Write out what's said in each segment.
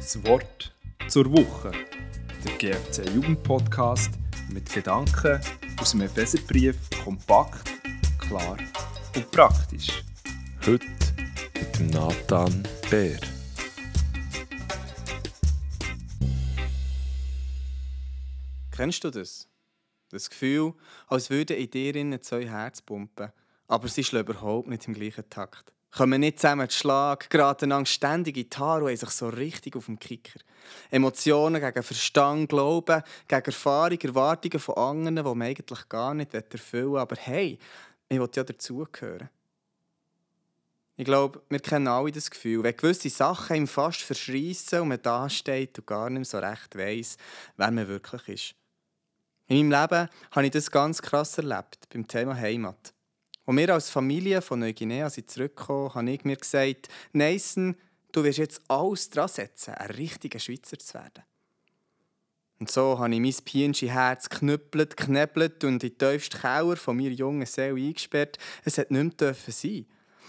Das Wort zur Woche. Der GFC Jugendpodcast mit Gedanken aus dem Epheserbrief kompakt, klar und praktisch. Heute mit dem Nathan Bär. Kennst du das? Das Gefühl, als würden in dir zwei Herzen pumpen, aber sie schlagen überhaupt nicht im gleichen Takt. Kommen nicht zusammen zu Schlag, geraten dann ständig in die Haare und sich so richtig auf dem Kicker. Emotionen gegen Verstand, Glauben, gegen Erfahrung, Erwartungen von anderen, die man eigentlich gar nicht erfüllen will. Aber hey, ich will ja dazugehören. Ich glaube, wir kennen alle das Gefühl, wenn gewisse Sachen ihm fast verschreissen und man da steht und gar nicht so recht weiss, wer man wirklich ist. In meinem Leben habe ich das ganz krass erlebt, beim Thema Heimat. Als wir als Familie von Neuguinea zurückgekommen habe ich mir gesagt, Nathan, du wirst jetzt alles dran setzen, ein richtiger Schweizer zu werden. Und so habe ich mein PNG-Herz knüppelt, knebelt und in die tiefste Keller von meiner jungen Seele eingesperrt. Es hat nicht mehr sein.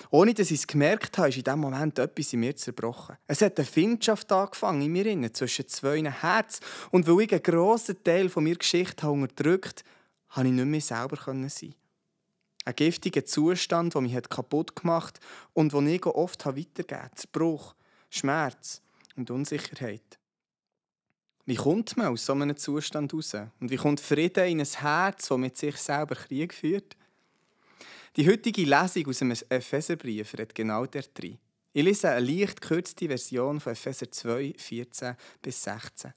Ohne dass ich es gemerkt habe, ist in diesem Moment etwas in mir zerbrochen. Es hat eine Findschaft angefangen in mir zwischen zwei Herzen. Und weil ich einen grossen Teil von meiner Geschichte unterdrückt habe, konnte ich nicht mehr selber sein. Ein giftiger Zustand, der mich kaputt gemacht hat und den ich oft weitergegeben habe. Zerbruch, Schmerz und Unsicherheit. Wie kommt man aus so einem Zustand raus? Und wie kommt Frieden in ein Herz, das mit sich selber Krieg führt? Die heutige Lesung aus dem Epheserbrief redet genau der drin. Ich lese eine leicht gekürzte Version von Epheser 2, 14 bis 16.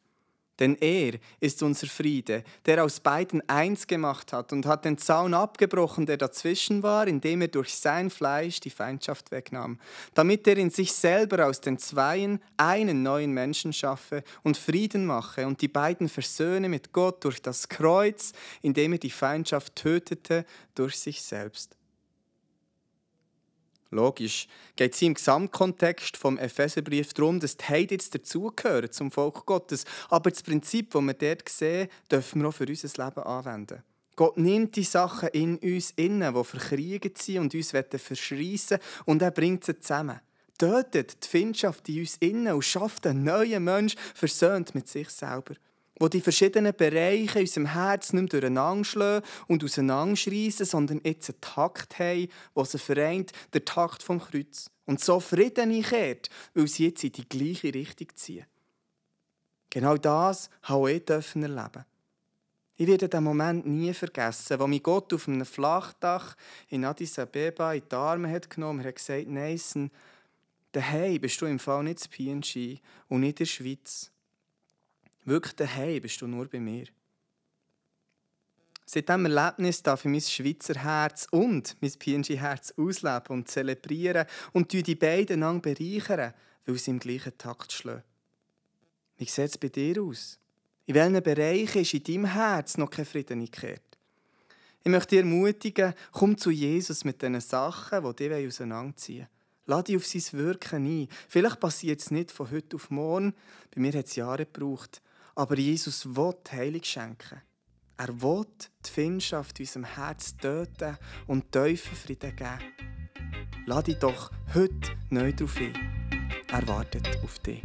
Denn er ist unser Friede, der aus beiden eins gemacht hat und hat den Zaun abgebrochen, der dazwischen war, indem er durch sein Fleisch die Feindschaft wegnahm, damit er in sich selber aus den Zweien einen neuen Menschen schaffe und Frieden mache und die beiden versöhne mit Gott durch das Kreuz, indem er die Feindschaft tötete durch sich selbst. Logisch geht es im Gesamtkontext vom Epheserbrief darum, dass die Heiden jetzt dazugehören zum Volk Gottes. Aber das Prinzip, das wir dort sehen, dürfen wir auch für unser Leben anwenden. Gott nimmt die Sachen in uns innen, die verkriegen sind und uns verschreissen und er bringt sie zusammen. Tötet die Findschaft in uns innen und schafft einen neuen Mensch versöhnt mit sich selber wo die verschiedenen Bereiche in unserem Herz nicht mehr durcheinander schlagen und auseinanderschreissen, sondern jetzt einen Takt haben, der sie vereint, der Takt vom Kreuz. Und so Frieden einkehrt, weil sie jetzt in die gleiche Richtung ziehen. Genau das habe ich erleben Ich werde den Moment nie vergessen, wo mich Gott auf einem Flachdach in Addis Abeba in die Arme hat genommen und hat gesagt, Nathan, daheim bist du im Fall nicht in PNG und nicht in der Schweiz. Wirklich daheim bist du nur bei mir. Seit diesem Erlebnis darf ich mein Schweizer Herz und mein PNG-Herz ausleben und zelebrieren und die beiden lang bereichern, weil sie im gleichen Takt schlagen. Wie sieht es bei dir aus? In welchen Bereichen ist in deinem Herz noch kein Frieden gekehrt? Ich möchte dich ermutigen, komm zu Jesus mit diesen Sachen, die dich auseinanderziehen Lass dich auf sein Wirken ein. Vielleicht passiert es nicht von heute auf morgen. Bei mir hat es Jahre gebraucht. Aber Jesus will Heilung schenken. Er will die Findschaft in unserem Herz töten und tiefen Frieden geben. Lass dich doch heute neu darauf ein. Er wartet auf dich.